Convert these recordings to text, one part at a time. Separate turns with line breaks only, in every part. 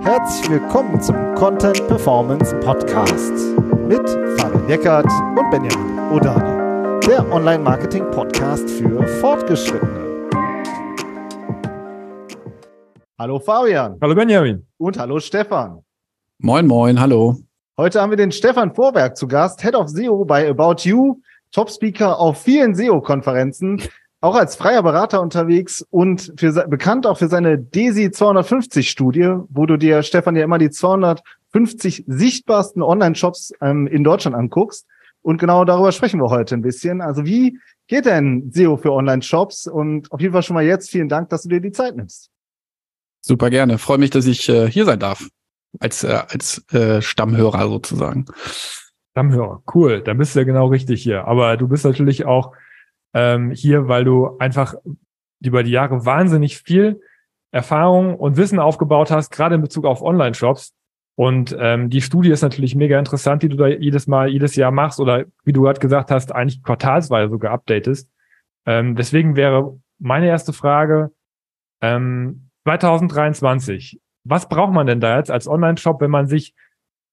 Herzlich willkommen zum Content Performance Podcast mit Fabian Eckert und Benjamin Odani, der Online-Marketing-Podcast für Fortgeschrittene. Hallo Fabian.
Hallo Benjamin.
Und hallo Stefan.
Moin, moin, hallo.
Heute haben wir den Stefan Vorwerk zu Gast, Head of SEO bei About You, Top-Speaker auf vielen SEO-Konferenzen, auch als freier Berater unterwegs und für, bekannt auch für seine DESI 250 Studie, wo du dir, Stefan, ja immer die 250 sichtbarsten Online-Shops ähm, in Deutschland anguckst. Und genau darüber sprechen wir heute ein bisschen. Also wie geht denn SEO für Online-Shops? Und auf jeden Fall schon mal jetzt vielen Dank, dass du dir die Zeit nimmst.
Super gerne. Freue mich, dass ich äh, hier sein darf. Als, äh, als äh, Stammhörer sozusagen.
Stammhörer, cool. Dann bist du ja genau richtig hier. Aber du bist natürlich auch ähm, hier, weil du einfach über die Jahre wahnsinnig viel Erfahrung und Wissen aufgebaut hast, gerade in Bezug auf Online-Shops. Und ähm, die Studie ist natürlich mega interessant, die du da jedes Mal, jedes Jahr machst oder wie du gerade gesagt hast, eigentlich quartalsweise sogar updatest. Ähm, deswegen wäre meine erste Frage, ähm, 2023, was braucht man denn da jetzt als Online-Shop, wenn man sich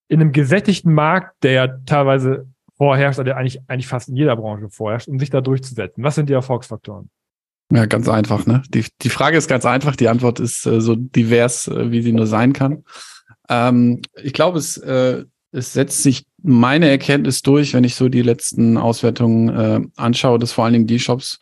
in einem gesättigten Markt, der ja teilweise vorherrscht, oder eigentlich, eigentlich fast in jeder Branche vorherrscht, um sich da durchzusetzen? Was sind die Erfolgsfaktoren?
Ja, ganz einfach, ne? Die, die Frage ist ganz einfach, die Antwort ist äh, so divers, äh, wie sie nur sein kann. Ähm, ich glaube, es, äh, es setzt sich meine Erkenntnis durch, wenn ich so die letzten Auswertungen äh, anschaue, dass vor allen Dingen die Shops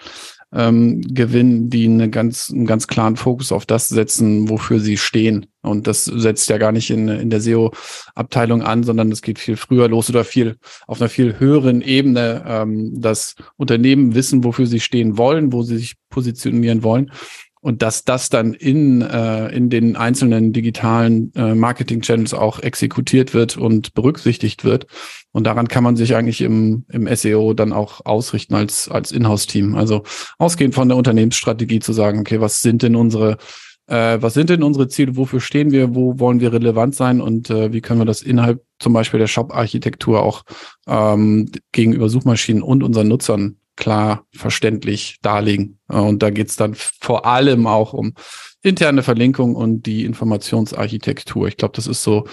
ähm, gewinnen, die eine ganz, einen ganz klaren Fokus auf das setzen, wofür sie stehen. Und das setzt ja gar nicht in, in der SEO-Abteilung an, sondern das geht viel früher los oder viel auf einer viel höheren Ebene, ähm, dass Unternehmen wissen, wofür sie stehen wollen, wo sie sich positionieren wollen und dass das dann in, äh, in den einzelnen digitalen äh, Marketing-Channels auch exekutiert wird und berücksichtigt wird. Und daran kann man sich eigentlich im, im SEO dann auch ausrichten als, als Inhouse-Team. Also ausgehend von der Unternehmensstrategie zu sagen, okay, was sind denn unsere äh, was sind denn unsere Ziele, wofür stehen wir, wo wollen wir relevant sein und äh, wie können wir das innerhalb zum Beispiel der Shop-Architektur auch ähm, gegenüber Suchmaschinen und unseren Nutzern klar verständlich darlegen. Und da geht's dann vor allem auch um interne Verlinkung und die Informationsarchitektur. Ich glaube, das ist so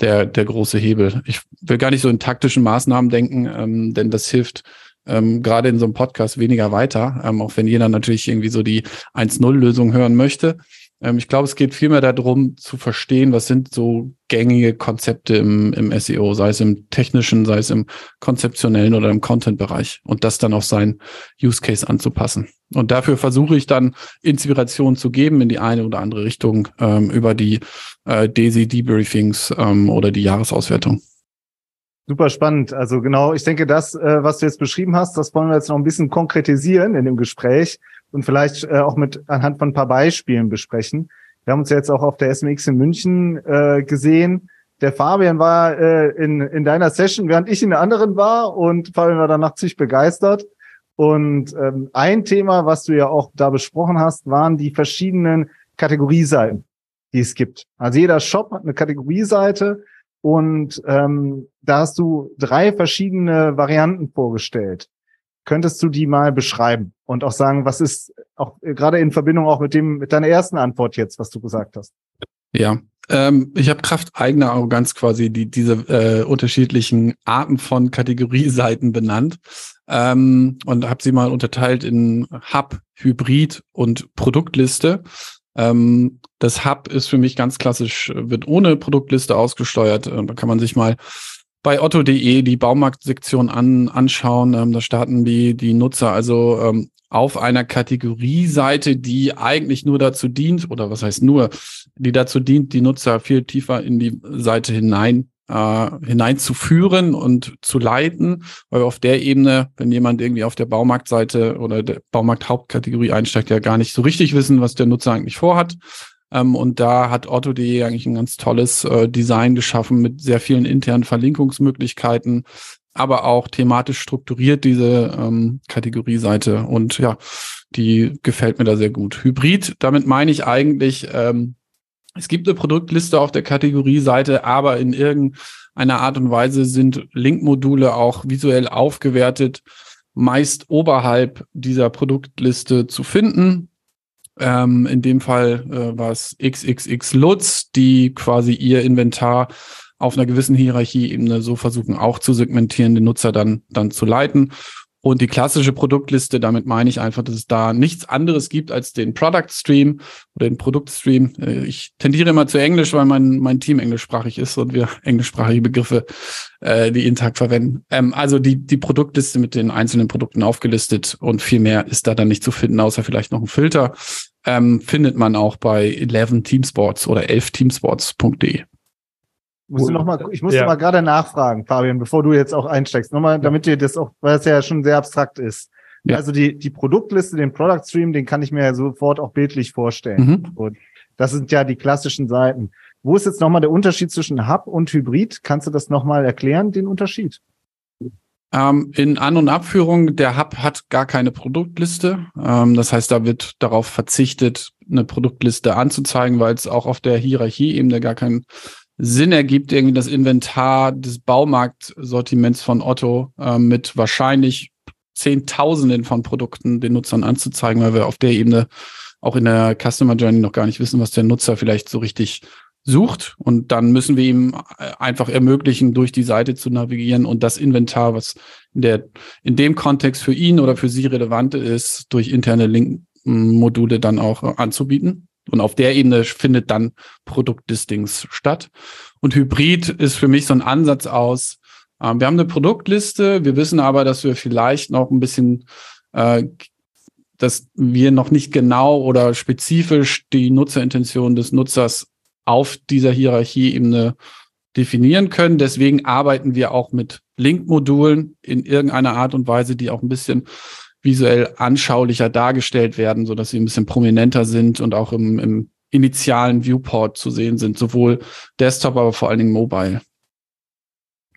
der, der große Hebel. Ich will gar nicht so in taktischen Maßnahmen denken, ähm, denn das hilft ähm, gerade in so einem Podcast weniger weiter, ähm, auch wenn jeder natürlich irgendwie so die 1-0-Lösung hören möchte. Ähm, ich glaube, es geht vielmehr darum zu verstehen, was sind so gängige Konzepte im, im SEO, sei es im technischen, sei es im konzeptionellen oder im Content-Bereich und das dann auf seinen Use Case anzupassen. Und dafür versuche ich dann Inspiration zu geben in die eine oder andere Richtung ähm, über die äh, DESI-Debriefings ähm, oder die Jahresauswertung.
Super spannend. Also genau, ich denke, das, äh, was du jetzt beschrieben hast, das wollen wir jetzt noch ein bisschen konkretisieren in dem Gespräch und vielleicht äh, auch mit anhand von ein paar Beispielen besprechen. Wir haben uns jetzt auch auf der SMX in München äh, gesehen. Der Fabian war äh, in, in deiner Session, während ich in der anderen war und Fabian war danach ziemlich begeistert. Und ähm, ein Thema, was du ja auch da besprochen hast, waren die verschiedenen Kategorieseiten, die es gibt. Also jeder Shop hat eine Kategorieseite und ähm, da hast du drei verschiedene Varianten vorgestellt. Könntest du die mal beschreiben und auch sagen, was ist auch äh, gerade in Verbindung auch mit dem mit deiner ersten Antwort jetzt, was du gesagt hast?
Ja, ähm, ich habe Kraft eigener Arroganz quasi die diese äh, unterschiedlichen Arten von Kategorieseiten benannt ähm, und habe sie mal unterteilt in Hub, Hybrid und Produktliste. Ähm, das Hub ist für mich ganz klassisch, wird ohne Produktliste ausgesteuert. Da kann man sich mal bei otto.de die Baumarktsektion an, anschauen. Ähm, da starten die, die Nutzer also ähm, auf einer Kategorieseite, die eigentlich nur dazu dient, oder was heißt nur, die dazu dient, die Nutzer viel tiefer in die Seite hinein äh, hineinzuführen und zu leiten, weil auf der Ebene, wenn jemand irgendwie auf der Baumarktseite oder der Baumarkt-Hauptkategorie einsteigt, ja gar nicht so richtig wissen, was der Nutzer eigentlich vorhat. Ähm, und da hat Otto.de eigentlich ein ganz tolles äh, Design geschaffen mit sehr vielen internen Verlinkungsmöglichkeiten, aber auch thematisch strukturiert diese ähm, Kategorieseite. Und ja, die gefällt mir da sehr gut. Hybrid, damit meine ich eigentlich, ähm, es gibt eine Produktliste auf der Kategorieseite, aber in irgendeiner Art und Weise sind Linkmodule auch visuell aufgewertet, meist oberhalb dieser Produktliste zu finden Ähm, in dem Fall äh, war es XXX Lutz, die quasi ihr Inventar auf einer gewissen Hierarchieebene so versuchen auch zu segmentieren, den Nutzer dann, dann zu leiten. Und die klassische Produktliste, damit meine ich einfach, dass es da nichts anderes gibt als den Product Stream oder den Produktstream. Äh, ich tendiere immer zu Englisch, weil mein, mein Team englischsprachig ist und wir englischsprachige Begriffe äh, die jeden Tag verwenden. Ähm, also die, die Produktliste mit den einzelnen Produkten aufgelistet und viel mehr ist da dann nicht zu finden, außer vielleicht noch ein Filter. Ähm, findet man auch bei 11 Teamsports oder 11 teamsports.de.
Musst noch mal, ich musste ja. mal gerade nachfragen, Fabian, bevor du jetzt auch einsteigst, nochmal, damit dir das auch, weil es ja schon sehr abstrakt ist. Ja. Also die, die Produktliste, den Product Stream, den kann ich mir ja sofort auch bildlich vorstellen. Mhm. Und das sind ja die klassischen Seiten. Wo ist jetzt nochmal der Unterschied zwischen Hub und Hybrid? Kannst du das nochmal erklären, den Unterschied?
Ähm, in An- und Abführung, der Hub hat gar keine Produktliste. Ähm, das heißt, da wird darauf verzichtet, eine Produktliste anzuzeigen, weil es auch auf der Hierarchie eben gar keinen Sinn ergibt, irgendwie das Inventar des Baumarktsortiments von Otto äh, mit wahrscheinlich Zehntausenden von Produkten den Nutzern anzuzeigen, weil wir auf der Ebene auch in der Customer Journey noch gar nicht wissen, was der Nutzer vielleicht so richtig sucht. Und dann müssen wir ihm äh, einfach ermöglichen, durch die Seite zu navigieren und das Inventar, was in der, in dem Kontext für ihn oder für sie relevant ist, durch interne Link-Module dann auch äh, anzubieten. Und auf der Ebene findet dann Produktlistings statt. Und Hybrid ist für mich so ein Ansatz aus, äh, wir haben eine Produktliste, wir wissen aber, dass wir vielleicht noch ein bisschen, äh, dass wir noch nicht genau oder spezifisch die Nutzerintention des Nutzers auf dieser Hierarchieebene definieren können. Deswegen arbeiten wir auch mit Link-Modulen in irgendeiner Art und Weise, die auch ein bisschen visuell anschaulicher dargestellt werden, so dass sie ein bisschen prominenter sind und auch im, im initialen Viewport zu sehen sind, sowohl Desktop, aber vor allen Dingen Mobile.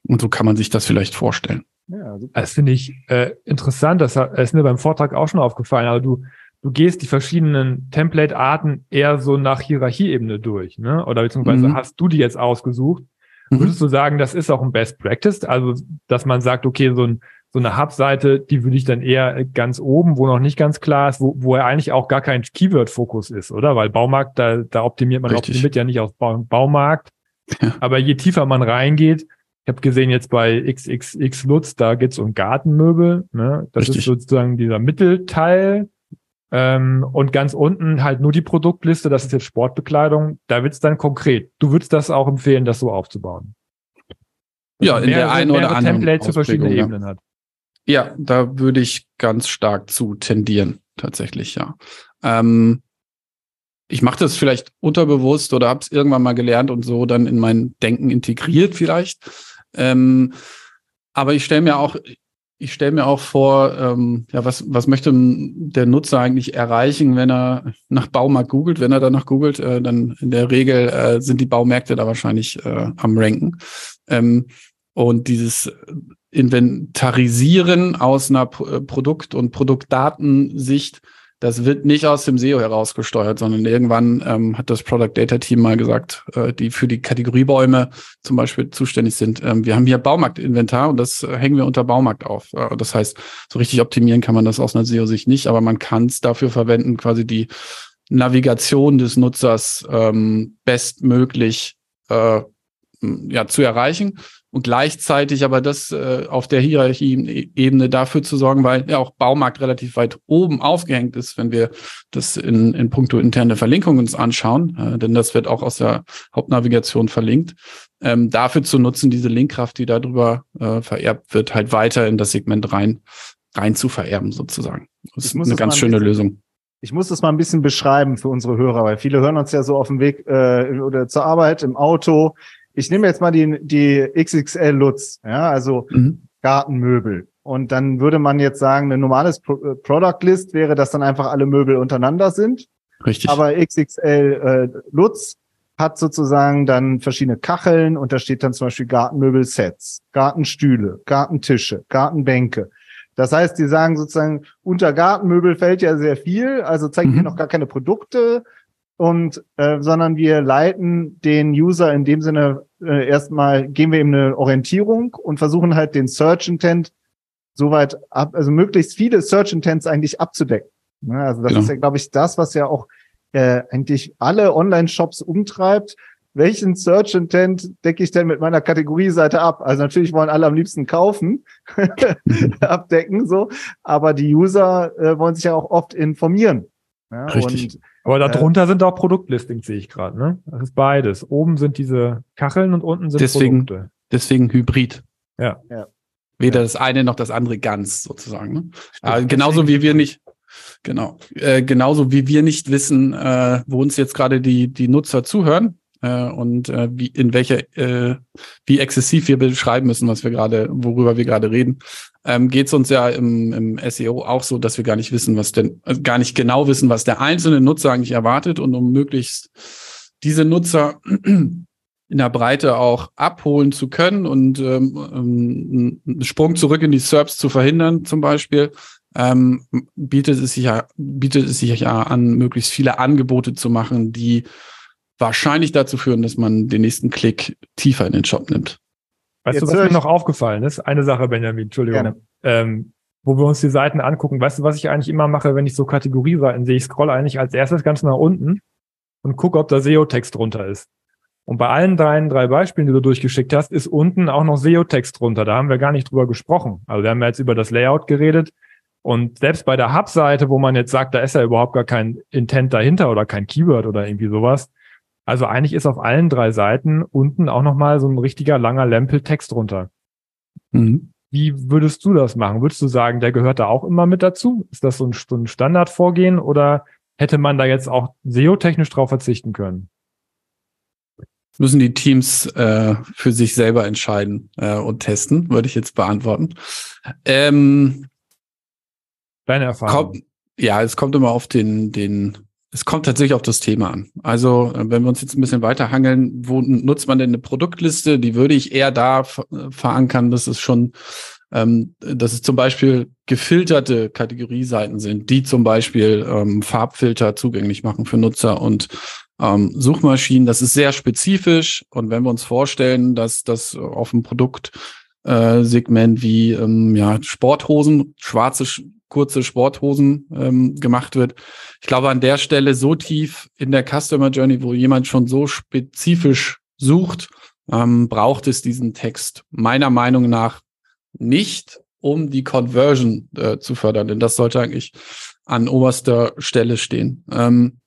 Und so kann man sich das vielleicht vorstellen.
Ja, das finde ich äh, interessant. Das ist mir beim Vortrag auch schon aufgefallen. Aber du, du gehst die verschiedenen Template-Arten eher so nach Hierarchieebene durch, ne? Oder beziehungsweise mhm. hast du die jetzt ausgesucht? Mhm. Würdest du sagen, das ist auch ein Best Practice? Also, dass man sagt, okay, so ein so eine Hub-Seite, die würde ich dann eher ganz oben, wo noch nicht ganz klar ist, wo, wo er eigentlich auch gar kein Keyword-Fokus ist, oder? Weil Baumarkt, da, da optimiert man Richtig. optimiert ja nicht auf Baumarkt. Ja. Aber je tiefer man reingeht, ich habe gesehen jetzt bei XXX Lutz, da geht's um Gartenmöbel. Ne? Das Richtig. ist sozusagen dieser Mittelteil. Ähm, und ganz unten halt nur die Produktliste, das ist jetzt Sportbekleidung. Da wird's dann konkret. Du würdest das auch empfehlen, das so aufzubauen.
Ja, in der einen oder anderen
Templates für verschiedene ja. Ebenen hat.
Ja, da würde ich ganz stark zu tendieren, tatsächlich, ja. Ähm, ich mache das vielleicht unterbewusst oder habe es irgendwann mal gelernt und so dann in mein Denken integriert vielleicht. Ähm, aber ich stelle mir auch, ich stelle mir auch vor, ähm, ja, was, was möchte der Nutzer eigentlich erreichen, wenn er nach Baumarkt googelt? Wenn er danach googelt, äh, dann in der Regel äh, sind die Baumärkte da wahrscheinlich äh, am Ranken. Ähm, und dieses Inventarisieren aus einer äh, Produkt- und Produktdatensicht, das wird nicht aus dem SEO herausgesteuert, sondern irgendwann ähm, hat das Product Data Team mal gesagt, äh, die für die Kategoriebäume zum Beispiel zuständig sind. Ähm, wir haben hier Baumarktinventar und das äh, hängen wir unter Baumarkt auf. Äh, das heißt, so richtig optimieren kann man das aus einer SEO-Sicht nicht, aber man kann es dafür verwenden, quasi die Navigation des Nutzers ähm, bestmöglich äh, ja, zu erreichen und gleichzeitig aber das äh, auf der Hierarchie-Ebene dafür zu sorgen, weil ja auch Baumarkt relativ weit oben aufgehängt ist, wenn wir das in, in puncto interne Verlinkung uns anschauen, äh, denn das wird auch aus der Hauptnavigation verlinkt, ähm, dafür zu nutzen, diese Linkkraft, die darüber äh, vererbt wird, halt weiter in das Segment rein, rein zu vererben sozusagen. Das ist eine ganz schöne Lösung.
Ich muss das mal ein bisschen beschreiben für unsere Hörer, weil viele hören uns ja so auf dem Weg äh, oder zur Arbeit, im Auto, ich nehme jetzt mal die, die XXL Lutz, ja, also mhm. Gartenmöbel. Und dann würde man jetzt sagen, ein normales Pro äh, Product List wäre, dass dann einfach alle Möbel untereinander sind.
Richtig.
Aber XXL äh, Lutz hat sozusagen dann verschiedene Kacheln und da steht dann zum Beispiel Gartenmöbel-Sets, Gartenstühle, Gartentische, Gartenbänke. Das heißt, die sagen sozusagen, unter Gartenmöbel fällt ja sehr viel, also zeigt mhm. hier noch gar keine Produkte, und äh, sondern wir leiten den User in dem Sinne äh, erstmal geben wir ihm eine Orientierung und versuchen halt den Search Intent soweit ab, also möglichst viele Search Intents eigentlich abzudecken. Ne, also das genau. ist ja, glaube ich, das, was ja auch äh, eigentlich alle Online-Shops umtreibt. Welchen Search Intent decke ich denn mit meiner Kategorieseite ab? Also natürlich wollen alle am liebsten kaufen, abdecken so, aber die User äh, wollen sich ja auch oft informieren.
Ja, Richtig. Und, aber darunter äh, sind auch Produktlistings, sehe ich gerade. Ne? Das ist beides. Oben sind diese Kacheln und unten sind
deswegen, Produkte. Deswegen Hybrid.
Ja. ja.
Weder ja. das eine noch das andere ganz sozusagen. Ne? Aber genauso wie wir nicht, genau, äh, genauso wie wir nicht wissen, äh, wo uns jetzt gerade die die Nutzer zuhören äh, und äh, wie in welcher äh, wie exzessiv wir beschreiben müssen, was wir gerade, worüber wir gerade reden, ähm, geht es uns ja im, im SEO auch so, dass wir gar nicht wissen, was denn, also gar nicht genau wissen, was der einzelne Nutzer eigentlich erwartet und um möglichst diese Nutzer in der Breite auch abholen zu können und ähm, ähm, einen Sprung zurück in die SERPs zu verhindern, zum Beispiel, ähm, bietet es sich ja, bietet es sich ja an, möglichst viele Angebote zu machen, die wahrscheinlich dazu führen, dass man den nächsten Klick tiefer in den Shop nimmt.
Weißt Jetzt du, was mir noch aufgefallen ist? Eine Sache, Benjamin, Entschuldigung. Ähm, wo wir uns die Seiten angucken. Weißt du, was ich eigentlich immer mache, wenn ich so Kategorieseiten sehe? Ich scroll eigentlich als erstes ganz nach unten und gucke, ob da SEO-Text drunter ist. Und bei allen drei, drei Beispielen, die du durchgeschickt hast, ist unten auch noch SEO-Text drunter. Da haben wir gar nicht drüber gesprochen. Also wir haben jetzt über das Layout geredet. Und selbst bei der Hub-Seite, wo man jetzt sagt, da ist ja überhaupt gar kein Intent dahinter oder kein Keyword oder irgendwie sowas. Also eigentlich ist auf allen drei Seiten unten auch nochmal so ein richtiger langer Lempel-Text drunter. Mhm. Wie würdest du das machen? Würdest du sagen, der gehört da auch immer mit dazu? Ist das so ein, so ein Standardvorgehen oder hätte man da jetzt auch SEO-technisch drauf verzichten können?
müssen die Teams äh, für sich selber entscheiden äh, und testen, würde ich jetzt beantworten. Ähm,
Deine Erfahrung.
Kommt, ja, es kommt immer auf den, den, es kommt tatsächlich auf das Thema an. Also, äh, wenn wir uns jetzt ein bisschen weiter hangeln, wo nutzt man denn eine Produktliste? Die würde ich eher da verankern, dass es schon, ähm, dass es zum Beispiel gefilterte Kategorieseiten sind, die zum Beispiel ähm, Farbfilter zugänglich machen für Nutzer und ähm, Suchmaschinen. Das ist sehr spezifisch. Und wenn wir uns vorstellen, dass das auf dem Produktsegment äh, wie ähm, ja, Sporthosen, schwarze kurze Sporthosen ähm, gemacht wird. Ich glaube, an der Stelle so tief in der Customer Journey, wo jemand schon so spezifisch sucht, ähm, braucht es diesen Text meiner Meinung nach nicht, um die Conversion äh, zu fördern. Denn das sollte eigentlich an oberster Stelle stehen. Ähm,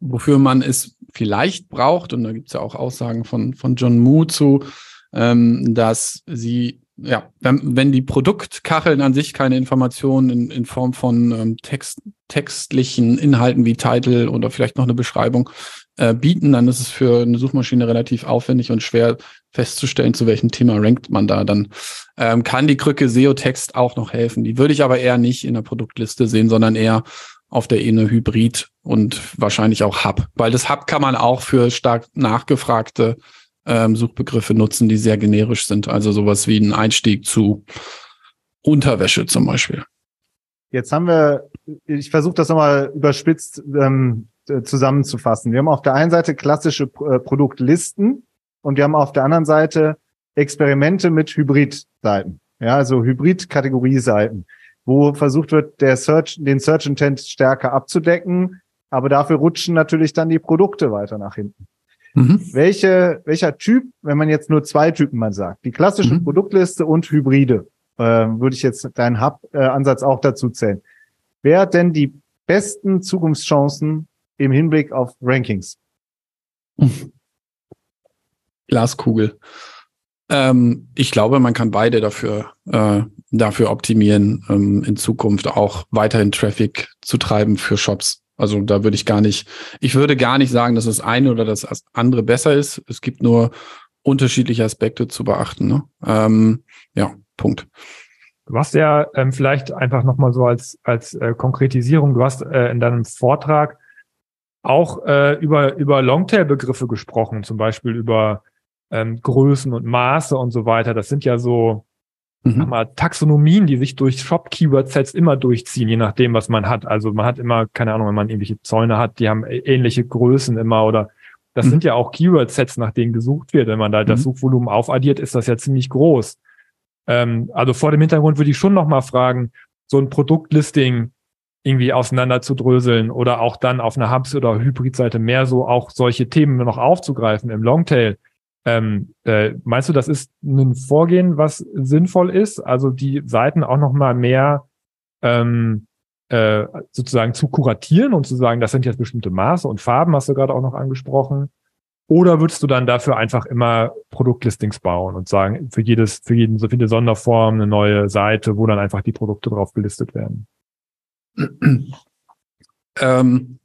wofür man es vielleicht braucht, und da gibt es ja auch Aussagen von, von John Moo zu, ähm, dass sie, ja, wenn, wenn die Produktkacheln an sich keine Informationen in, in Form von ähm, Text, textlichen Inhalten wie Title oder vielleicht noch eine Beschreibung äh, bieten, dann ist es für eine Suchmaschine relativ aufwendig und schwer festzustellen, zu welchem Thema rankt man da. Dann ähm, kann die Krücke SEO-Text auch noch helfen. Die würde ich aber eher nicht in der Produktliste sehen, sondern eher auf der Ebene Hybrid und wahrscheinlich auch Hub, weil das Hub kann man auch für stark nachgefragte ähm, Suchbegriffe nutzen, die sehr generisch sind. Also sowas wie ein Einstieg zu Unterwäsche zum Beispiel.
Jetzt haben wir, ich versuche das nochmal überspitzt ähm, zusammenzufassen. Wir haben auf der einen Seite klassische äh, Produktlisten und wir haben auf der anderen Seite Experimente mit Hybridseiten. Ja, also Hybrid-Kategorieseiten wo versucht wird, der Search, den Search Intent stärker abzudecken, aber dafür rutschen natürlich dann die Produkte weiter nach hinten. Mhm. Welche, welcher Typ, wenn man jetzt nur zwei Typen mal sagt, die klassische mhm. Produktliste und Hybride, äh, würde ich jetzt deinen Hub-Ansatz auch dazu zählen. Wer hat denn die besten Zukunftschancen im Hinblick auf Rankings?
Glaskugel. Ähm, ich glaube, man kann beide dafür, äh, dafür optimieren, ähm, in Zukunft auch weiterhin Traffic zu treiben für Shops. Also da würde ich gar nicht, ich würde gar nicht sagen, dass das eine oder das andere besser ist. Es gibt nur unterschiedliche Aspekte zu beachten. Ne? Ähm, ja, Punkt.
Du hast ja ähm, vielleicht einfach nochmal so als, als äh, Konkretisierung, du hast äh, in deinem Vortrag auch äh, über, über Longtail-Begriffe gesprochen, zum Beispiel über ähm, Größen und Maße und so weiter. Das sind ja so mhm. mal, Taxonomien, die sich durch Shop-Keyword-Sets immer durchziehen, je nachdem, was man hat. Also man hat immer, keine Ahnung, wenn man irgendwelche Zäune hat, die haben ähnliche Größen immer oder das mhm. sind ja auch Keyword-Sets, nach denen gesucht wird. Wenn man da mhm. das Suchvolumen aufaddiert, ist das ja ziemlich groß. Ähm, also vor dem Hintergrund würde ich schon nochmal fragen, so ein Produktlisting, irgendwie auseinander zu dröseln oder auch dann auf einer Hubs- oder Hybrid-Seite mehr so auch solche Themen noch aufzugreifen im Longtail. Ähm, äh, meinst du, das ist ein Vorgehen, was sinnvoll ist? Also die Seiten auch noch mal mehr ähm, äh, sozusagen zu kuratieren und zu sagen, das sind jetzt bestimmte Maße und Farben, hast du gerade auch noch angesprochen. Oder würdest du dann dafür einfach immer Produktlistings bauen und sagen, für jedes, für jeden, so viele Sonderformen eine neue Seite, wo dann einfach die Produkte drauf gelistet werden?
Ähm,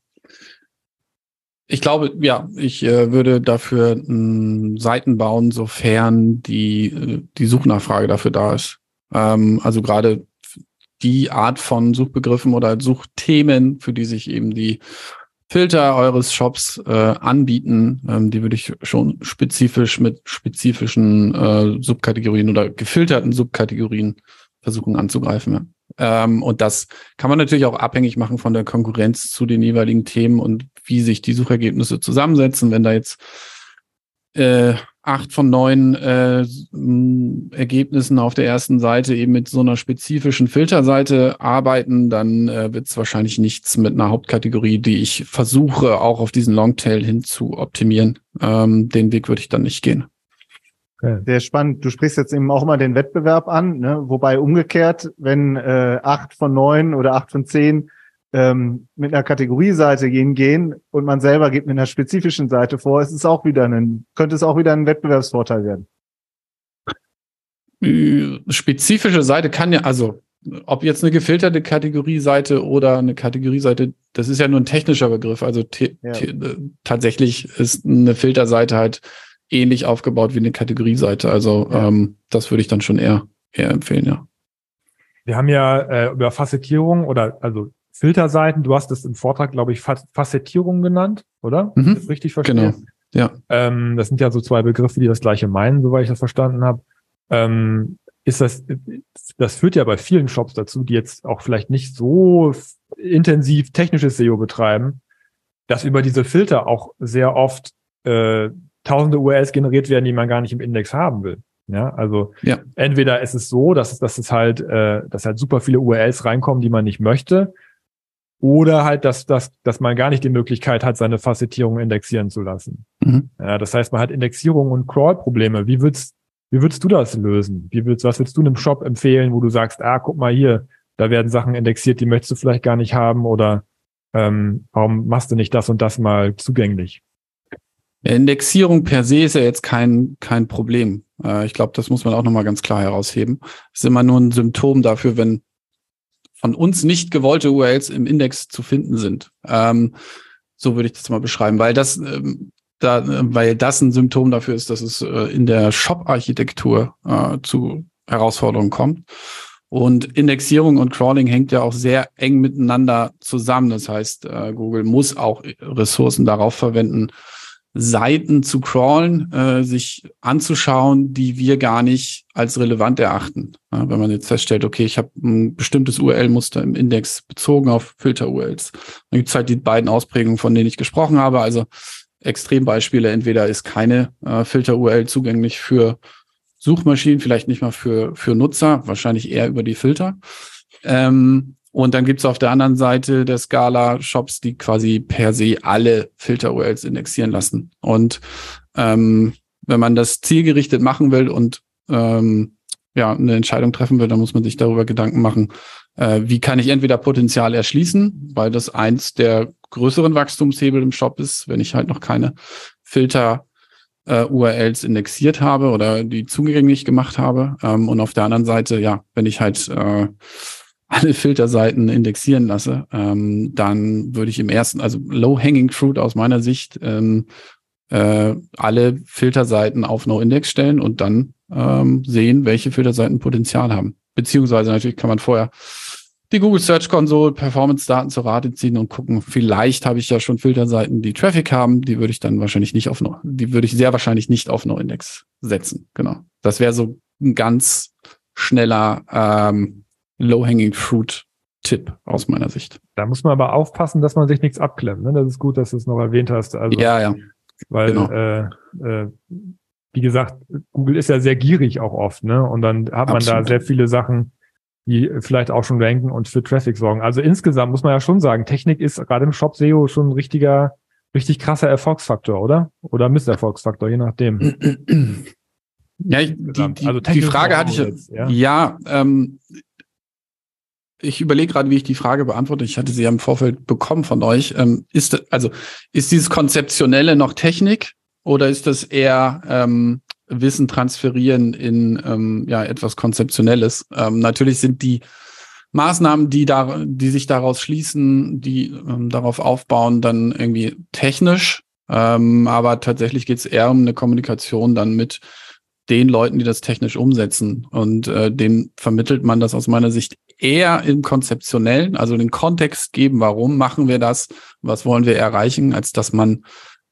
ich glaube, ja, ich äh, würde dafür äh, Seiten bauen, sofern die, äh, die Suchnachfrage dafür da ist. Ähm, also gerade die Art von Suchbegriffen oder Suchthemen, für die sich eben die Filter eures Shops äh, anbieten, ähm, die würde ich schon spezifisch mit spezifischen äh, Subkategorien oder gefilterten Subkategorien versuchen anzugreifen. Ja. Ähm, und das kann man natürlich auch abhängig machen von der Konkurrenz zu den jeweiligen Themen und wie sich die Suchergebnisse zusammensetzen. Wenn da jetzt äh, acht von neun äh, Ergebnissen auf der ersten Seite eben mit so einer spezifischen Filterseite arbeiten, dann äh, wird es wahrscheinlich nichts mit einer Hauptkategorie, die ich versuche auch auf diesen Longtail hin zu optimieren. Ähm, den Weg würde ich dann nicht gehen.
Okay. Sehr spannend. Du sprichst jetzt eben auch mal den Wettbewerb an, ne? wobei umgekehrt, wenn äh, acht von neun oder acht von zehn ähm, mit einer Kategorieseite gehen, gehen und man selber geht mit einer spezifischen Seite vor, ist es auch wieder ein, könnte es auch wieder ein Wettbewerbsvorteil werden.
Äh, spezifische Seite kann ja, also ob jetzt eine gefilterte Kategorieseite oder eine Kategorieseite, das ist ja nur ein technischer Begriff. Also ja. Äh, tatsächlich ist eine Filterseite halt ähnlich aufgebaut wie eine Kategorieseite. Also ja. ähm, das würde ich dann schon eher, eher empfehlen, ja.
Wir haben ja äh, über Facettierung oder also Filterseiten, du hast es im Vortrag, glaube ich, Facettierung genannt, oder?
Mhm. Das richtig verstehen? Genau.
Ja. Ähm, das sind ja so zwei Begriffe, die das gleiche meinen, soweit ich das verstanden habe. Ähm, ist das, das führt ja bei vielen Shops dazu, die jetzt auch vielleicht nicht so intensiv technisches SEO betreiben, dass über diese Filter auch sehr oft äh, tausende URLs generiert werden, die man gar nicht im Index haben will. Ja, also ja. entweder ist es so, dass, dass es halt, äh, dass halt super viele URLs reinkommen, die man nicht möchte, oder halt, dass, dass, dass man gar nicht die Möglichkeit hat, seine Facettierung indexieren zu lassen. Mhm. Ja, das heißt, man hat Indexierung und Crawl-Probleme. Wie würdest, wie würdest du das lösen? Wie würdest, was würdest du einem Shop empfehlen, wo du sagst, ah, guck mal hier, da werden Sachen indexiert, die möchtest du vielleicht gar nicht haben oder ähm, warum machst du nicht das und das mal zugänglich?
Indexierung per se ist ja jetzt kein, kein Problem. Äh, ich glaube, das muss man auch nochmal ganz klar herausheben. Es ist immer nur ein Symptom dafür, wenn von uns nicht gewollte URLs im Index zu finden sind. Ähm, so würde ich das mal beschreiben, weil das, ähm, da, weil das ein Symptom dafür ist, dass es äh, in der Shop-Architektur äh, zu Herausforderungen kommt. Und Indexierung und Crawling hängt ja auch sehr eng miteinander zusammen. Das heißt, äh, Google muss auch Ressourcen darauf verwenden, Seiten zu crawlen, äh, sich anzuschauen, die wir gar nicht als relevant erachten. Ja, wenn man jetzt feststellt, okay, ich habe ein bestimmtes URL-Muster im Index bezogen auf Filter-URLs. Dann gibt es halt die beiden Ausprägungen, von denen ich gesprochen habe. Also Extrembeispiele, entweder ist keine äh, Filter-URL zugänglich für Suchmaschinen, vielleicht nicht mal für, für Nutzer, wahrscheinlich eher über die Filter. Ähm, und dann gibt's auf der anderen Seite der Skala Shops, die quasi per se alle Filter-URLs indexieren lassen. Und ähm, wenn man das zielgerichtet machen will und ähm, ja, eine Entscheidung treffen will, dann muss man sich darüber Gedanken machen, äh, wie kann ich entweder Potenzial erschließen, weil das eins der größeren Wachstumshebel im Shop ist, wenn ich halt noch keine Filter äh, URLs indexiert habe oder die zugänglich gemacht habe. Ähm, und auf der anderen Seite, ja, wenn ich halt äh, alle Filterseiten indexieren lasse, ähm, dann würde ich im ersten, also Low-Hanging Fruit aus meiner Sicht, ähm, äh, alle Filterseiten auf No-Index stellen und dann ähm, sehen, welche Filterseiten Potenzial haben. Beziehungsweise natürlich kann man vorher die Google Search Console Performance-Daten zur Rate ziehen und gucken, vielleicht habe ich ja schon Filterseiten, die Traffic haben, die würde ich dann wahrscheinlich nicht auf No, die würde ich sehr wahrscheinlich nicht auf No-Index setzen. Genau. Das wäre so ein ganz schneller ähm, Low-Hanging Fruit Tipp aus meiner Sicht.
Da muss man aber aufpassen, dass man sich nichts abklemmt. Ne? Das ist gut, dass du es noch erwähnt hast.
Also, ja, ja.
Weil, genau. äh, äh, wie gesagt, Google ist ja sehr gierig auch oft, ne? Und dann hat man Absolut. da sehr viele Sachen, die vielleicht auch schon ranken und für Traffic sorgen. Also insgesamt muss man ja schon sagen, Technik ist gerade im Shop SEO schon ein richtiger, richtig krasser Erfolgsfaktor, oder? Oder Misserfolgsfaktor, je nachdem.
Ja, ich, die, die, also die Frage hatte ich jetzt, ja, ja ähm, ich überlege gerade, wie ich die Frage beantworte. Ich hatte sie ja im Vorfeld bekommen von euch. Ähm, ist also ist dieses konzeptionelle noch Technik oder ist das eher ähm, Wissen transferieren in ähm, ja etwas Konzeptionelles? Ähm, natürlich sind die Maßnahmen, die da, die sich daraus schließen, die ähm, darauf aufbauen, dann irgendwie technisch. Ähm, aber tatsächlich geht es eher um eine Kommunikation dann mit den Leuten, die das technisch umsetzen. Und äh, denen vermittelt man das aus meiner Sicht eher im Konzeptionellen, also den Kontext geben, warum machen wir das, was wollen wir erreichen, als dass man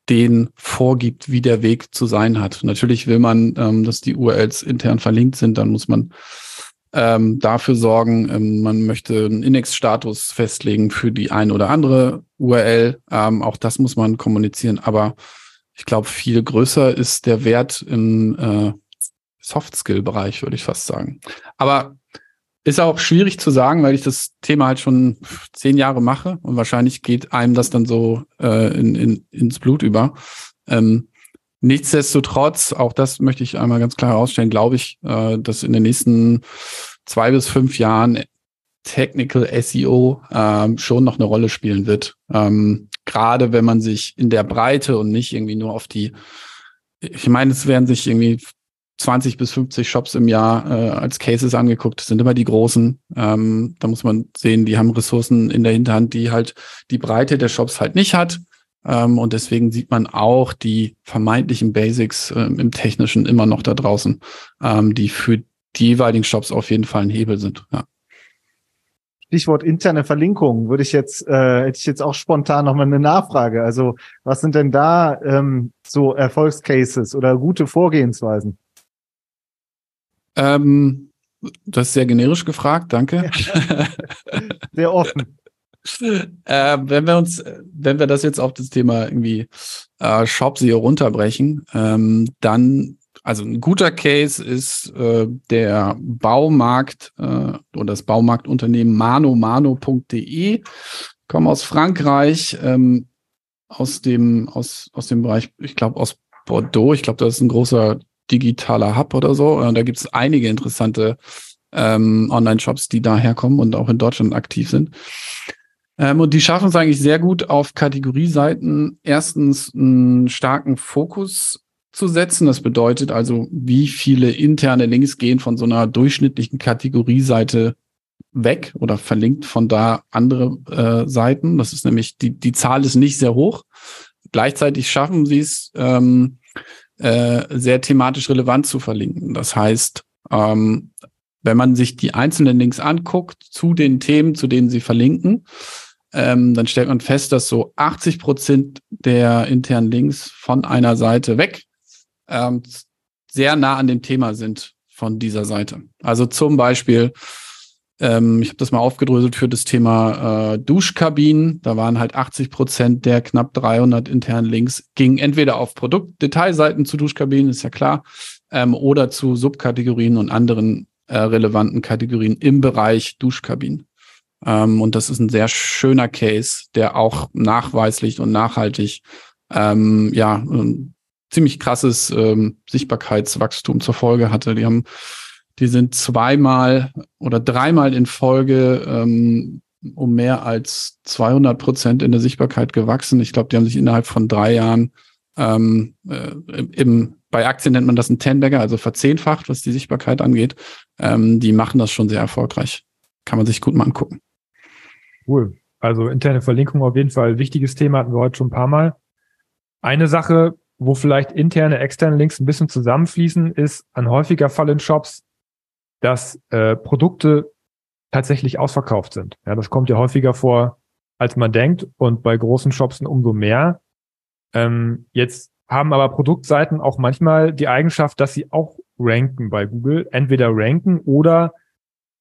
den vorgibt, wie der Weg zu sein hat. Natürlich will man, ähm, dass die URLs intern verlinkt sind, dann muss man ähm, dafür sorgen, ähm, man möchte einen Index-Status festlegen für die ein oder andere URL. Ähm, auch das muss man kommunizieren. Aber ich glaube, viel größer ist der Wert im äh, Soft-Skill-Bereich, würde ich fast sagen. Aber ist auch schwierig zu sagen, weil ich das Thema halt schon zehn Jahre mache und wahrscheinlich geht einem das dann so äh, in, in, ins Blut über. Ähm, nichtsdestotrotz, auch das möchte ich einmal ganz klar herausstellen, glaube ich, äh, dass in den nächsten zwei bis fünf Jahren Technical SEO ähm, schon noch eine Rolle spielen wird. Ähm, Gerade wenn man sich in der Breite und nicht irgendwie nur auf die, ich meine, es werden sich irgendwie 20 bis 50 Shops im Jahr äh, als Cases angeguckt. Das sind immer die großen. Ähm, da muss man sehen, die haben Ressourcen in der Hinterhand, die halt die Breite der Shops halt nicht hat. Ähm, und deswegen sieht man auch die vermeintlichen Basics äh, im Technischen immer noch da draußen, ähm, die für die jeweiligen Shops auf jeden Fall ein Hebel sind. Ja.
Stichwort interne Verlinkung würde ich jetzt, äh, hätte ich jetzt auch spontan nochmal eine Nachfrage. Also was sind denn da ähm, so Erfolgscases oder gute Vorgehensweisen?
Ähm, das ist sehr generisch gefragt, danke.
sehr offen.
äh, wenn wir uns, wenn wir das jetzt auf das Thema irgendwie äh, Shop SEO runterbrechen, ähm, dann, also ein guter Case ist äh, der Baumarkt äh, oder das Baumarktunternehmen manomano.de, kommen aus Frankreich, ähm, aus dem, aus, aus dem Bereich, ich glaube, aus Bordeaux. Ich glaube, das ist ein großer digitaler Hub oder so. Und da gibt es einige interessante ähm, Online-Shops, die daherkommen und auch in Deutschland aktiv sind. Ähm, und die schaffen es eigentlich sehr gut auf Kategorieseiten erstens einen starken Fokus zu setzen. Das bedeutet also, wie viele interne Links gehen von so einer durchschnittlichen Kategorieseite weg oder verlinkt von da andere äh, Seiten. Das ist nämlich, die, die Zahl ist nicht sehr hoch. Gleichzeitig schaffen sie es, ähm, äh, sehr thematisch relevant zu verlinken. Das heißt, ähm, wenn man sich die einzelnen Links anguckt zu den Themen, zu denen sie verlinken, ähm, dann stellt man fest, dass so 80 Prozent der internen Links von einer Seite weg ähm, sehr nah an dem Thema sind von dieser Seite. Also zum Beispiel ähm, ich habe das mal aufgedröselt für das Thema äh, Duschkabinen. Da waren halt 80 Prozent der knapp 300 internen Links gingen entweder auf Produktdetailseiten zu Duschkabinen, ist ja klar, ähm, oder zu Subkategorien und anderen äh, relevanten Kategorien im Bereich Duschkabinen. Ähm, und das ist ein sehr schöner Case, der auch nachweislich und nachhaltig ähm, ja ziemlich krasses ähm, Sichtbarkeitswachstum zur Folge hatte. Die haben die sind zweimal oder dreimal in Folge ähm, um mehr als 200 Prozent in der Sichtbarkeit gewachsen. Ich glaube, die haben sich innerhalb von drei Jahren ähm, äh, im, bei Aktien nennt man das ein Tenbagger, also verzehnfacht, was die Sichtbarkeit angeht. Ähm, die machen das schon sehr erfolgreich. Kann man sich gut mal angucken.
Cool. Also interne Verlinkung auf jeden Fall wichtiges Thema, hatten wir heute schon ein paar Mal. Eine Sache, wo vielleicht interne, externe Links ein bisschen zusammenfließen, ist ein häufiger Fall in Shops, dass äh, Produkte tatsächlich ausverkauft sind. Ja, das kommt ja häufiger vor, als man denkt und bei großen Shops umso mehr. Ähm, jetzt haben aber Produktseiten auch manchmal die Eigenschaft, dass sie auch ranken bei Google, entweder ranken oder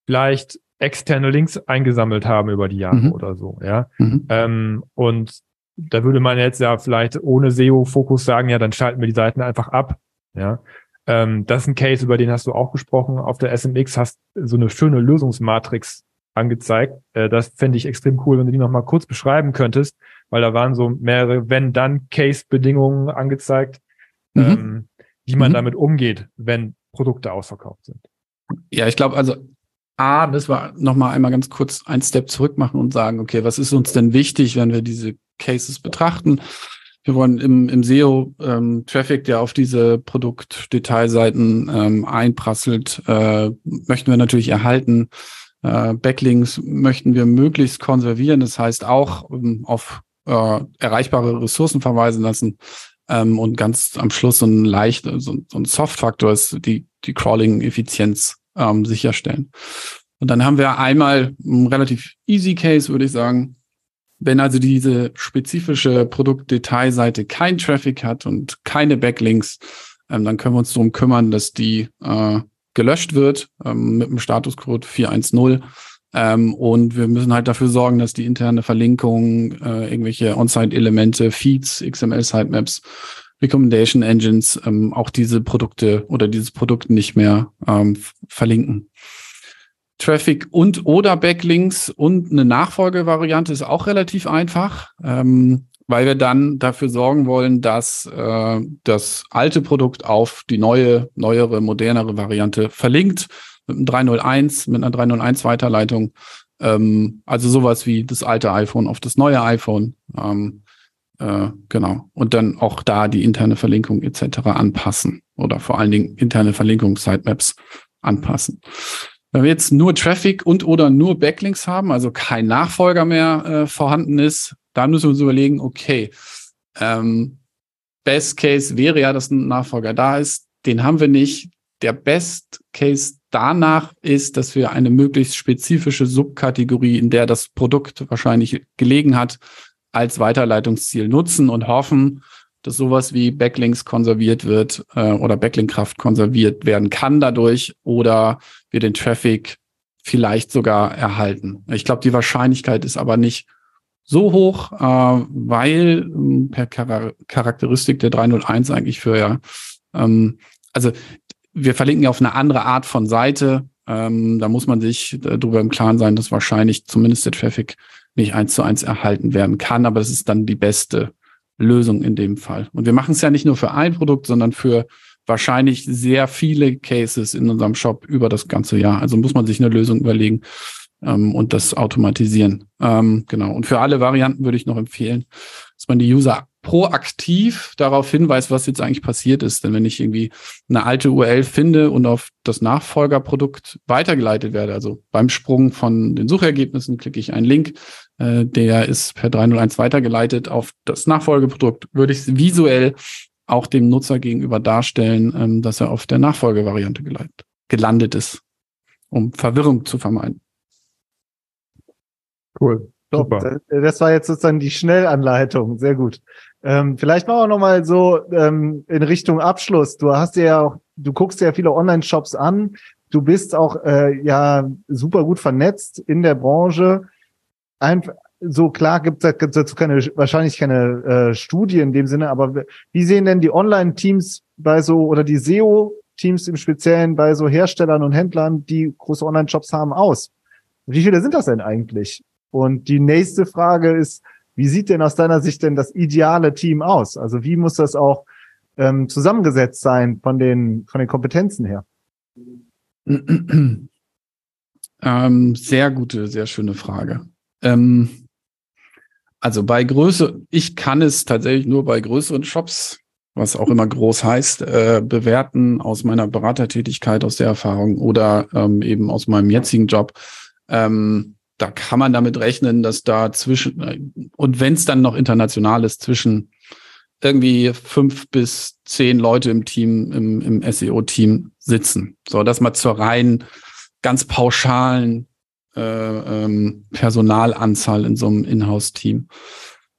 vielleicht externe Links eingesammelt haben über die Jahre mhm. oder so, ja. Mhm. Ähm, und da würde man jetzt ja vielleicht ohne SEO-Fokus sagen, ja, dann schalten wir die Seiten einfach ab, ja. Ähm, das ist ein Case, über den hast du auch gesprochen. Auf der SMX hast so eine schöne Lösungsmatrix angezeigt. Äh, das fände ich extrem cool, wenn du die nochmal kurz beschreiben könntest, weil da waren so mehrere Wenn-Dann-Case-Bedingungen angezeigt, mhm. ähm, wie man mhm. damit umgeht, wenn Produkte ausverkauft sind.
Ja, ich glaube, also A, müssen wir nochmal einmal ganz kurz einen Step zurück machen und sagen, okay, was ist uns denn wichtig, wenn wir diese Cases betrachten? Wir wollen im, im SEO ähm, Traffic, der auf diese Produktdetailseiten ähm, einprasselt, äh, möchten wir natürlich erhalten. Äh, Backlinks möchten wir möglichst konservieren. Das heißt auch ähm, auf äh, erreichbare Ressourcen verweisen lassen. Ähm, und ganz am Schluss so ein leicht, so, so ein Soft-Faktor ist die, die Crawling-Effizienz ähm, sicherstellen. Und dann haben wir einmal ein relativ easy Case, würde ich sagen. Wenn also diese spezifische Produktdetailseite kein Traffic hat und keine Backlinks, ähm, dann können wir uns darum kümmern, dass die äh, gelöscht wird ähm, mit dem Statuscode 410. Ähm, und wir müssen halt dafür sorgen, dass die interne Verlinkung, äh, irgendwelche On-Site-Elemente, Feeds, XML-Sitemaps, Recommendation Engines ähm, auch diese Produkte oder dieses Produkt nicht mehr ähm, verlinken. Traffic und oder Backlinks und eine Nachfolgevariante ist auch relativ einfach, ähm, weil wir dann dafür sorgen wollen, dass äh, das alte Produkt auf die neue, neuere, modernere Variante verlinkt mit einem 301, mit einer 301 Weiterleitung. Ähm, also sowas wie das alte iPhone auf das neue iPhone. Ähm, äh, genau. Und dann auch da die interne Verlinkung etc. anpassen oder vor allen Dingen interne Verlinkung Sitemaps anpassen. Wenn wir jetzt nur Traffic und oder nur Backlinks haben, also kein Nachfolger mehr äh, vorhanden ist, dann müssen wir uns überlegen, okay, ähm, Best Case wäre ja, dass ein Nachfolger da ist. Den haben wir nicht. Der Best Case danach ist, dass wir eine möglichst spezifische Subkategorie, in der das Produkt wahrscheinlich gelegen hat, als Weiterleitungsziel nutzen und hoffen, dass sowas wie Backlinks konserviert wird äh, oder Backlink-Kraft konserviert werden kann dadurch oder wir den Traffic vielleicht sogar erhalten. Ich glaube, die Wahrscheinlichkeit ist aber nicht so hoch, äh, weil äh, per Char Charakteristik der 301 eigentlich für ja, ähm, also wir verlinken ja auf eine andere Art von Seite. Ähm, da muss man sich darüber im Klaren sein, dass wahrscheinlich zumindest der Traffic nicht eins zu eins erhalten werden kann, aber das ist dann die beste Lösung in dem Fall. Und wir machen es ja nicht nur für ein Produkt, sondern für wahrscheinlich sehr viele Cases in unserem Shop über das ganze Jahr. Also muss man sich eine Lösung überlegen ähm, und das automatisieren. Ähm, genau. Und für alle Varianten würde ich noch empfehlen, dass man die User proaktiv darauf hinweist, was jetzt eigentlich passiert ist. Denn wenn ich irgendwie eine alte URL finde und auf das Nachfolgerprodukt weitergeleitet werde, also beim Sprung von den Suchergebnissen klicke ich einen Link, äh, der ist per 301 weitergeleitet auf das Nachfolgeprodukt, würde ich es visuell auch dem Nutzer gegenüber darstellen, ähm, dass er auf der Nachfolgevariante geleitet, gelandet ist, um Verwirrung zu vermeiden.
Cool. Super. Das war jetzt sozusagen die Schnellanleitung. Sehr gut. Ähm, vielleicht machen wir noch mal so ähm, in Richtung Abschluss. Du hast ja auch, du guckst ja viele Online-Shops an. Du bist auch äh, ja super gut vernetzt in der Branche. Einfach so klar gibt es dazu keine wahrscheinlich keine äh, Studie in dem Sinne, aber wie sehen denn die Online-Teams bei so oder die SEO-Teams im Speziellen bei so Herstellern und Händlern, die große Online-Shops haben, aus? Wie viele sind das denn eigentlich? Und die nächste Frage ist, wie sieht denn aus deiner Sicht denn das ideale Team aus? Also wie muss das auch ähm, zusammengesetzt sein von den, von den Kompetenzen her?
Ähm, sehr gute, sehr schöne Frage. Ähm, also bei Größe, ich kann es tatsächlich nur bei größeren Shops, was auch immer groß heißt, äh, bewerten aus meiner Beratertätigkeit, aus der Erfahrung oder ähm, eben aus meinem jetzigen Job. Ähm, da kann man damit rechnen, dass da zwischen, und wenn es dann noch international ist, zwischen irgendwie fünf bis zehn Leute im Team, im, im SEO-Team sitzen. So, dass man zur rein ganz pauschalen äh, ähm, Personalanzahl in so einem Inhouse-Team.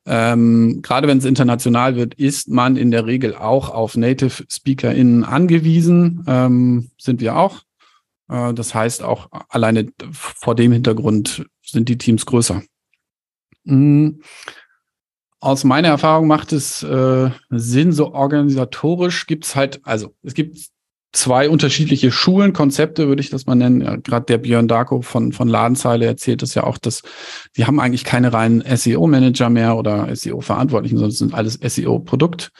Ähm, gerade wenn es international wird, ist man in der Regel auch auf Native SpeakerInnen angewiesen. Ähm, sind wir auch. Äh, das heißt, auch alleine vor dem Hintergrund sind die Teams größer. Mm. Aus meiner Erfahrung macht es äh, Sinn, so organisatorisch gibt es halt, also es gibt zwei unterschiedliche Schulen, Konzepte würde ich das mal nennen. Ja, Gerade der Björn Darko von, von Ladenzeile erzählt es ja auch, dass die haben eigentlich keine reinen SEO-Manager mehr oder SEO-Verantwortlichen, sondern es sind alles SEO-Produkt.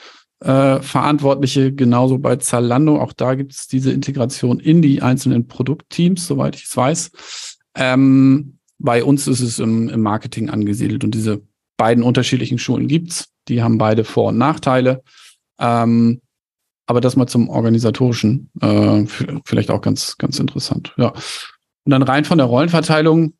Äh, Verantwortliche, genauso bei Zalando. Auch da gibt es diese Integration in die einzelnen Produktteams, soweit ich es weiß. Ähm, bei uns ist es im, im Marketing angesiedelt und diese beiden unterschiedlichen Schulen gibt's. Die haben beide Vor- und Nachteile. Ähm, aber das mal zum organisatorischen, äh, vielleicht auch ganz, ganz interessant. Ja. Und dann rein von der Rollenverteilung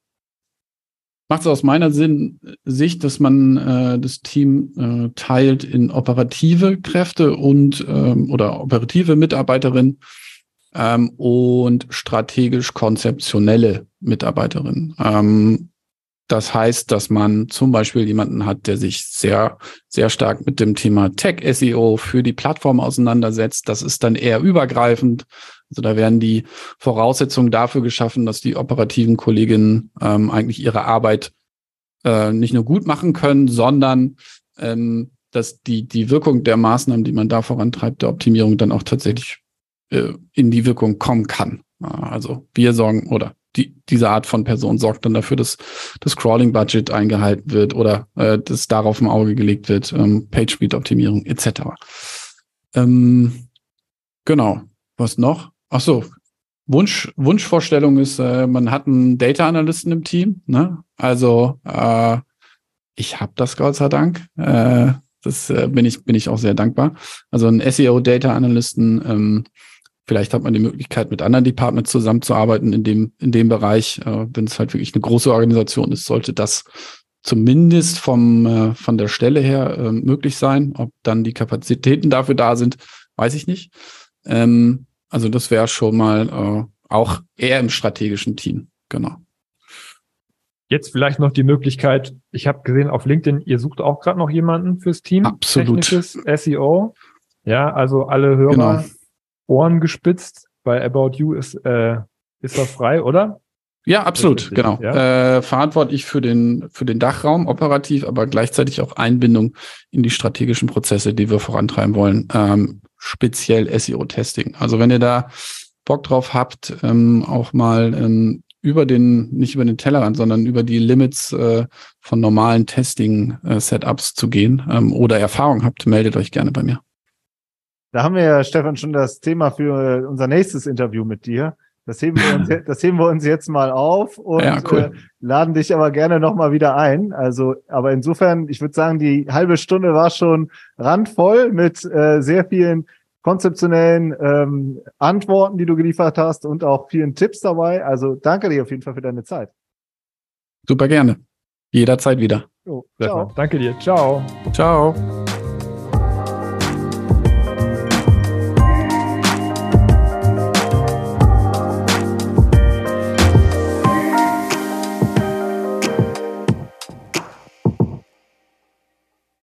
macht es aus meiner Sinn, Sicht, dass man äh, das Team äh, teilt in operative Kräfte und ähm, oder operative Mitarbeiterinnen ähm, und strategisch konzeptionelle Mitarbeiterinnen. Ähm, das heißt, dass man zum Beispiel jemanden hat, der sich sehr, sehr stark mit dem Thema Tech-SEO für die Plattform auseinandersetzt. Das ist dann eher übergreifend. Also da werden die Voraussetzungen dafür geschaffen, dass die operativen Kolleginnen ähm, eigentlich ihre Arbeit äh, nicht nur gut machen können, sondern ähm, dass die, die Wirkung der Maßnahmen, die man da vorantreibt, der Optimierung dann auch tatsächlich äh, in die Wirkung kommen kann. Also wir sorgen oder die, diese Art von Person sorgt dann dafür, dass das Crawling-Budget eingehalten wird oder äh, dass darauf im Auge gelegt wird, ähm, Page-Speed-Optimierung etc. Ähm, genau. Was noch? Ach so. Wunsch, Wunschvorstellung ist, äh, man hat einen Data Analysten im Team. Ne? Also äh, ich habe das Gott sei Dank. Äh, das äh, bin ich bin ich auch sehr dankbar. Also ein SEO Data Analysten. Ähm, Vielleicht hat man die Möglichkeit, mit anderen Departments zusammenzuarbeiten in dem, in dem Bereich. Äh, wenn es halt wirklich eine große Organisation ist, sollte das zumindest vom, äh, von der Stelle her äh, möglich sein. Ob dann die Kapazitäten dafür da sind, weiß ich nicht. Ähm, also das wäre schon mal äh, auch eher im strategischen Team. Genau.
Jetzt vielleicht noch die Möglichkeit, ich habe gesehen auf LinkedIn, ihr sucht auch gerade noch jemanden fürs Team.
Absolut.
Technisches SEO. Ja, also alle Hörer
Genau.
Ohren gespitzt. Bei About You ist, äh, ist das frei, oder?
Ja, absolut, genau.
ja.
Äh, verantwortlich für den, für den Dachraum operativ, aber gleichzeitig auch Einbindung in die strategischen Prozesse, die wir vorantreiben wollen, ähm, speziell SEO-Testing. Also wenn ihr da Bock drauf habt, ähm, auch mal ähm, über den, nicht über den Tellerrand, sondern über die Limits äh, von normalen Testing-Setups zu gehen ähm, oder Erfahrung habt, meldet euch gerne bei mir.
Da haben wir ja, Stefan, schon das Thema für unser nächstes Interview mit dir. Das heben wir uns, das heben wir uns jetzt mal auf und
Ja, cool.
äh, laden dich aber gerne nochmal wieder ein. Also, aber insofern, ich würde sagen, die halbe Stunde war schon randvoll mit äh, sehr vielen konzeptionellen ähm, Antworten, die du geliefert hast und auch vielen Tipps dabei. Also danke dir auf jeden Fall für deine Zeit.
Super gerne. Jederzeit wieder.
Stefan, Danke dir. Ciao.
Ciao.